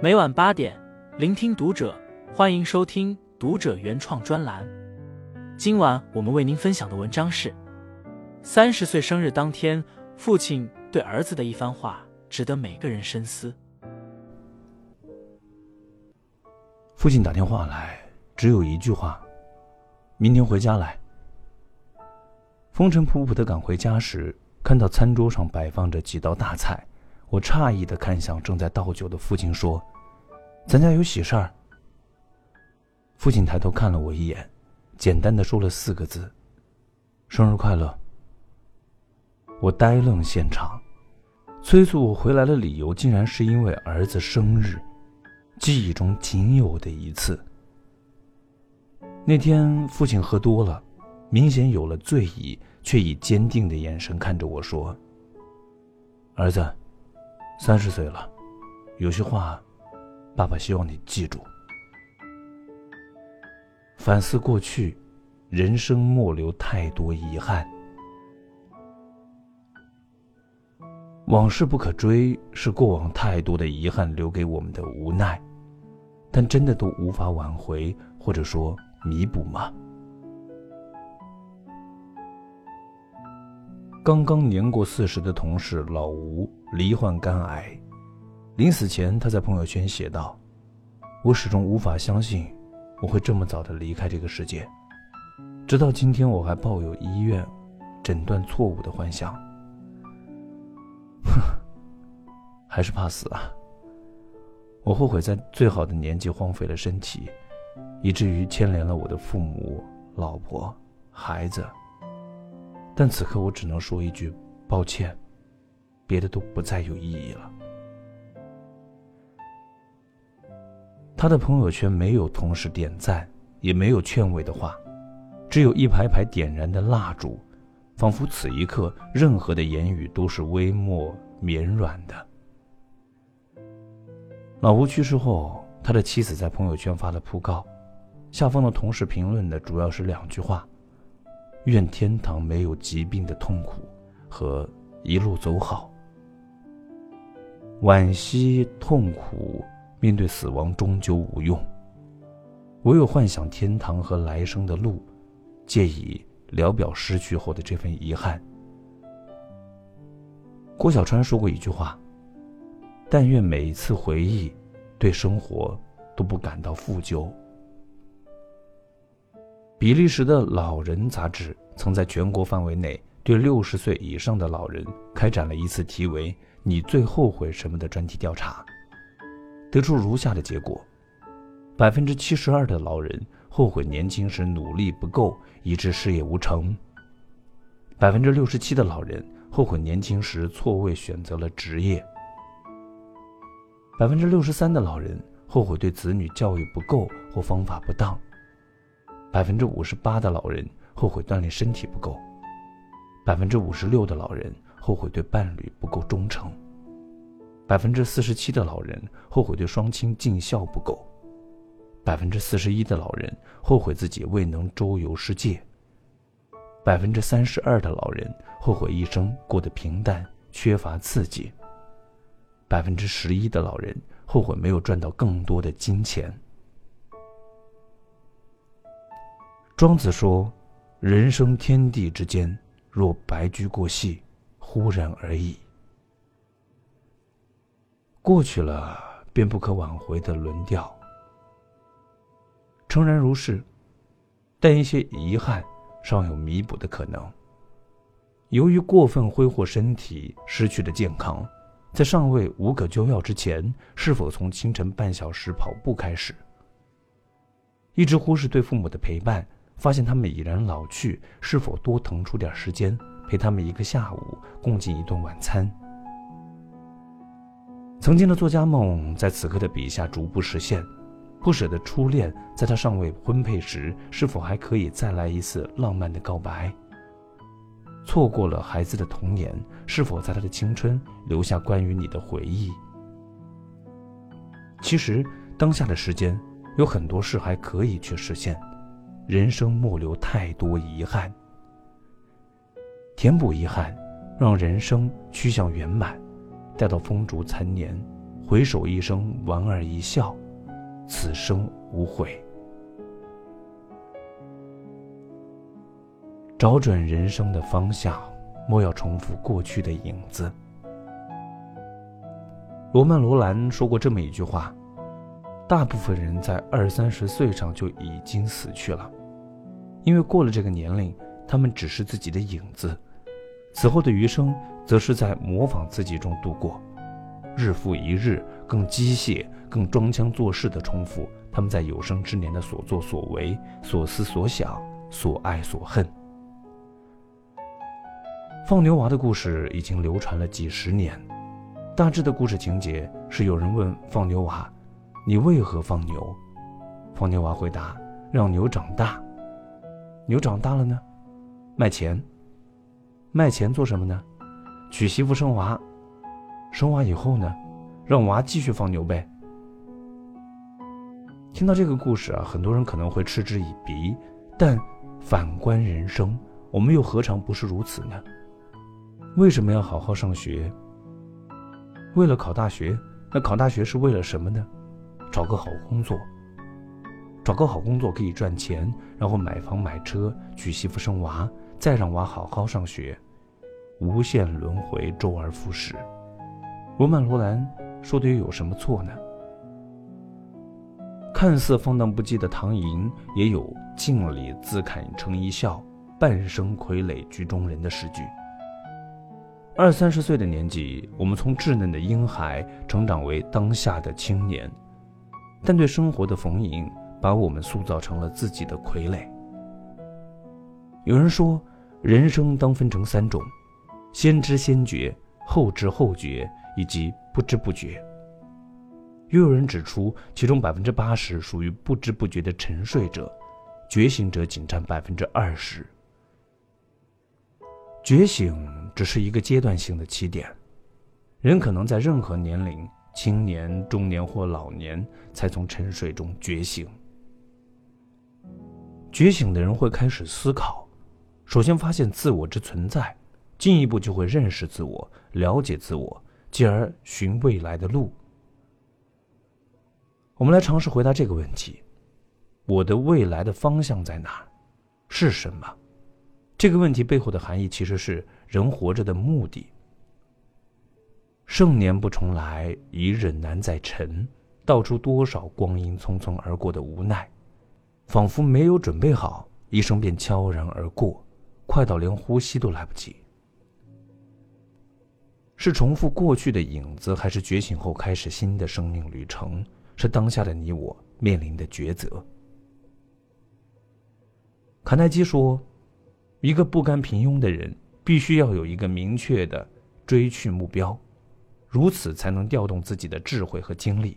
每晚八点，聆听读者，欢迎收听读者原创专栏。今晚我们为您分享的文章是：三十岁生日当天，父亲对儿子的一番话，值得每个人深思。父亲打电话来，只有一句话：“明天回家来。”风尘仆仆的赶回家时，看到餐桌上摆放着几道大菜。我诧异的看向正在倒酒的父亲，说：“咱家有喜事儿。”父亲抬头看了我一眼，简单的说了四个字：“生日快乐。”我呆愣现场，催促我回来的理由竟然是因为儿子生日，记忆中仅有的一次。那天父亲喝多了，明显有了醉意，却以坚定的眼神看着我说：“儿子。”三十岁了，有些话，爸爸希望你记住。反思过去，人生莫留太多遗憾。往事不可追，是过往太多的遗憾留给我们的无奈，但真的都无法挽回，或者说弥补吗？刚刚年过四十的同事老吴罹患肝癌，临死前他在朋友圈写道：“我始终无法相信我会这么早的离开这个世界，直到今天我还抱有医院诊断错误的幻想。哼，还是怕死啊！我后悔在最好的年纪荒废了身体，以至于牵连了我的父母、老婆、孩子。”但此刻我只能说一句抱歉，别的都不再有意义了。他的朋友圈没有同事点赞，也没有劝慰的话，只有一排排点燃的蜡烛，仿佛此一刻任何的言语都是微末绵软的。老吴去世后，他的妻子在朋友圈发了讣告，下方的同事评论的主要是两句话。愿天堂没有疾病的痛苦，和一路走好。惋惜痛苦，面对死亡终究无用。唯有幻想天堂和来生的路，借以聊表失去后的这份遗憾。郭小川说过一句话：“但愿每一次回忆，对生活都不感到负疚。”比利时的老人杂志曾在全国范围内对六十岁以上的老人开展了一次题为“你最后悔什么”的专题调查，得出如下的结果：百分之七十二的老人后悔年轻时努力不够，以致事业无成；百分之六十七的老人后悔年轻时错位选择了职业；百分之六十三的老人后悔对子女教育不够或方法不当。百分之五十八的老人后悔锻炼身体不够，百分之五十六的老人后悔对伴侣不够忠诚，百分之四十七的老人后悔对双亲尽孝不够，百分之四十一的老人后悔自己未能周游世界，百分之三十二的老人后悔一生过得平淡缺乏刺激，百分之十一的老人后悔没有赚到更多的金钱。庄子说：“人生天地之间，若白驹过隙，忽然而已。过去了便不可挽回的轮调。诚然如是，但一些遗憾尚有弥补的可能。由于过分挥霍身体，失去了健康，在尚未无可救药之前，是否从清晨半小时跑步开始？一直忽视对父母的陪伴。”发现他们已然老去，是否多腾出点时间陪他们一个下午，共进一顿晚餐？曾经的作家梦在此刻的笔下逐步实现，不舍的初恋在他尚未婚配时，是否还可以再来一次浪漫的告白？错过了孩子的童年，是否在他的青春留下关于你的回忆？其实，当下的时间有很多事还可以去实现。人生莫留太多遗憾，填补遗憾，让人生趋向圆满。待到风烛残年，回首一生，莞尔一笑，此生无悔。找准人生的方向，莫要重复过去的影子。罗曼·罗兰说过这么一句话：“大部分人在二三十岁上就已经死去了，因为过了这个年龄，他们只是自己的影子，此后的余生则是在模仿自己中度过。”日复一日，更机械、更装腔作势地重复他们在有生之年的所作所为、所思所想、所爱所恨。放牛娃的故事已经流传了几十年，大致的故事情节是：有人问放牛娃：“你为何放牛？”放牛娃回答：“让牛长大。”牛长大了呢？卖钱。卖钱做什么呢？娶媳妇生娃。生娃以后呢，让娃继续放牛呗。听到这个故事啊，很多人可能会嗤之以鼻，但反观人生，我们又何尝不是如此呢？为什么要好好上学？为了考大学？那考大学是为了什么呢？找个好工作。找个好工作可以赚钱，然后买房买车，娶媳妇生娃，再让娃好好上学，无限轮回，周而复始。罗曼·罗兰说的又有什么错呢？看似放荡不羁的唐寅，也有“镜里自看成一笑，半生傀儡局中人”的诗句。二三十岁的年纪，我们从稚嫩的婴孩成长为当下的青年，但对生活的逢迎，把我们塑造成了自己的傀儡。有人说，人生当分成三种：先知先觉，后知后觉。以及不知不觉。又有人指出，其中百分之八十属于不知不觉的沉睡者，觉醒者仅占百分之二十。觉醒只是一个阶段性的起点，人可能在任何年龄——青年、中年或老年——才从沉睡中觉醒。觉醒的人会开始思考，首先发现自我之存在，进一步就会认识自我，了解自我。继而寻未来的路。我们来尝试回答这个问题：我的未来的方向在哪？是什么？这个问题背后的含义其实是人活着的目的。盛年不重来，一日难再晨，道出多少光阴匆匆而过的无奈，仿佛没有准备好，一生便悄然而过，快到连呼吸都来不及。是重复过去的影子，还是觉醒后开始新的生命旅程？是当下的你我面临的抉择。卡耐基说：“一个不甘平庸的人，必须要有一个明确的追去目标，如此才能调动自己的智慧和精力。”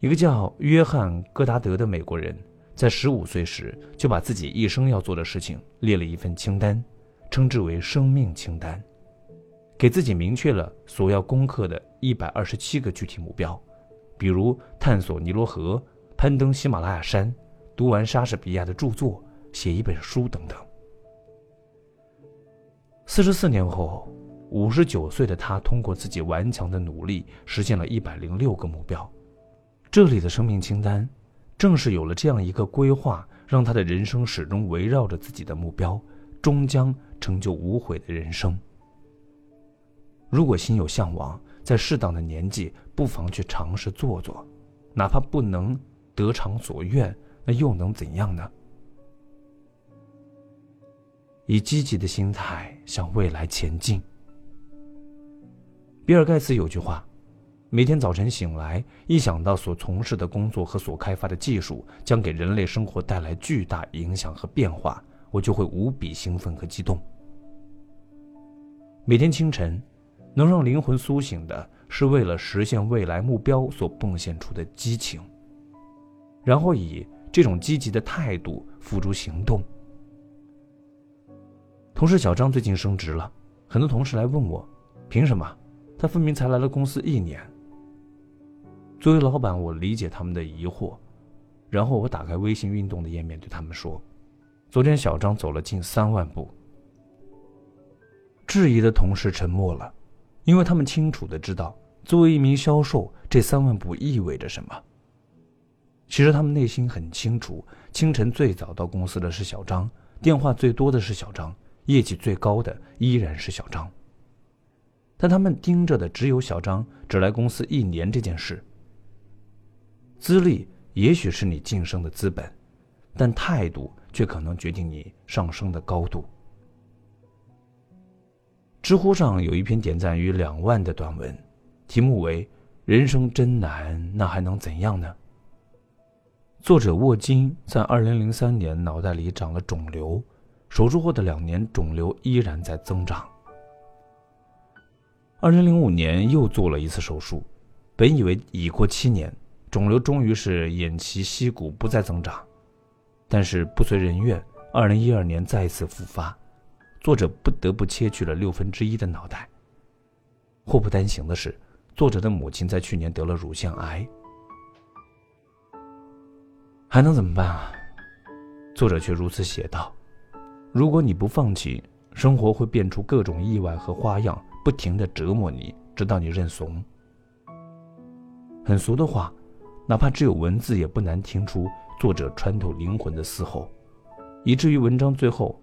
一个叫约翰·戈达德的美国人，在十五岁时就把自己一生要做的事情列了一份清单，称之为“生命清单”。给自己明确了所要攻克的一百二十七个具体目标，比如探索尼罗河、攀登喜马拉雅山、读完莎士比亚的著作、写一本书等等。四十四年后，五十九岁的他通过自己顽强的努力，实现了一百零六个目标。这里的生命清单，正是有了这样一个规划，让他的人生始终围绕着自己的目标，终将成就无悔的人生。如果心有向往，在适当的年纪，不妨去尝试做做，哪怕不能得偿所愿，那又能怎样呢？以积极的心态向未来前进。比尔盖茨有句话：每天早晨醒来，一想到所从事的工作和所开发的技术将给人类生活带来巨大影响和变化，我就会无比兴奋和激动。每天清晨。能让灵魂苏醒的，是为了实现未来目标所迸现出的激情，然后以这种积极的态度付诸行动。同事小张最近升职了，很多同事来问我，凭什么？他分明才来了公司一年。作为老板，我理解他们的疑惑，然后我打开微信运动的页面，对他们说：“昨天小张走了近三万步。”质疑的同事沉默了。因为他们清楚的知道，作为一名销售，这三万步意味着什么？其实他们内心很清楚，清晨最早到公司的是小张，电话最多的是小张，业绩最高的依然是小张。但他们盯着的只有小张只来公司一年这件事。资历也许是你晋升的资本，但态度却可能决定你上升的高度。知乎上有一篇点赞逾两万的短文，题目为“人生真难，那还能怎样呢？”作者沃金在二零零三年脑袋里长了肿瘤，手术后的两年，肿瘤依然在增长。二零零五年又做了一次手术，本以为已过七年，肿瘤终于是偃旗息鼓，不再增长，但是不随人愿，二零一二年再次复发。作者不得不切去了六分之一的脑袋。祸不单行的是，作者的母亲在去年得了乳腺癌。还能怎么办啊？作者却如此写道：“如果你不放弃，生活会变出各种意外和花样，不停的折磨你，直到你认怂。”很俗的话，哪怕只有文字，也不难听出作者穿透灵魂的嘶吼，以至于文章最后。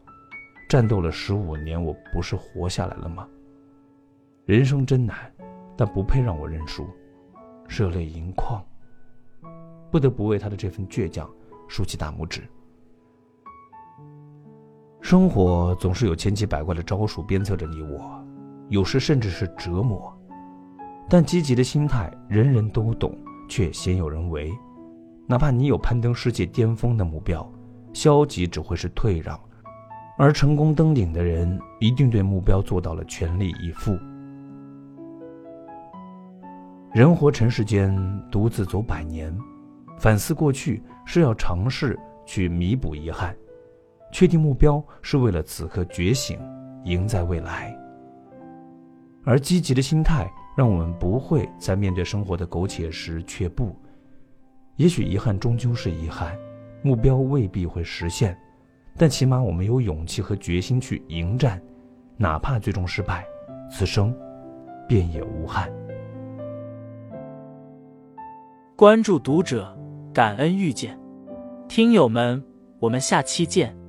战斗了十五年，我不是活下来了吗？人生真难，但不配让我认输，热泪盈眶。不得不为他的这份倔强竖起大拇指。生活总是有千奇百怪的招数鞭策着你我，有时甚至是折磨。但积极的心态人人都懂，却鲜有人为。哪怕你有攀登世界巅峰的目标，消极只会是退让。而成功登顶的人，一定对目标做到了全力以赴。人活尘世间，独自走百年，反思过去是要尝试去弥补遗憾，确定目标是为了此刻觉醒，赢在未来。而积极的心态，让我们不会在面对生活的苟且时却步。也许遗憾终究是遗憾，目标未必会实现。但起码我们有勇气和决心去迎战，哪怕最终失败，此生便也无憾。关注读者，感恩遇见，听友们，我们下期见。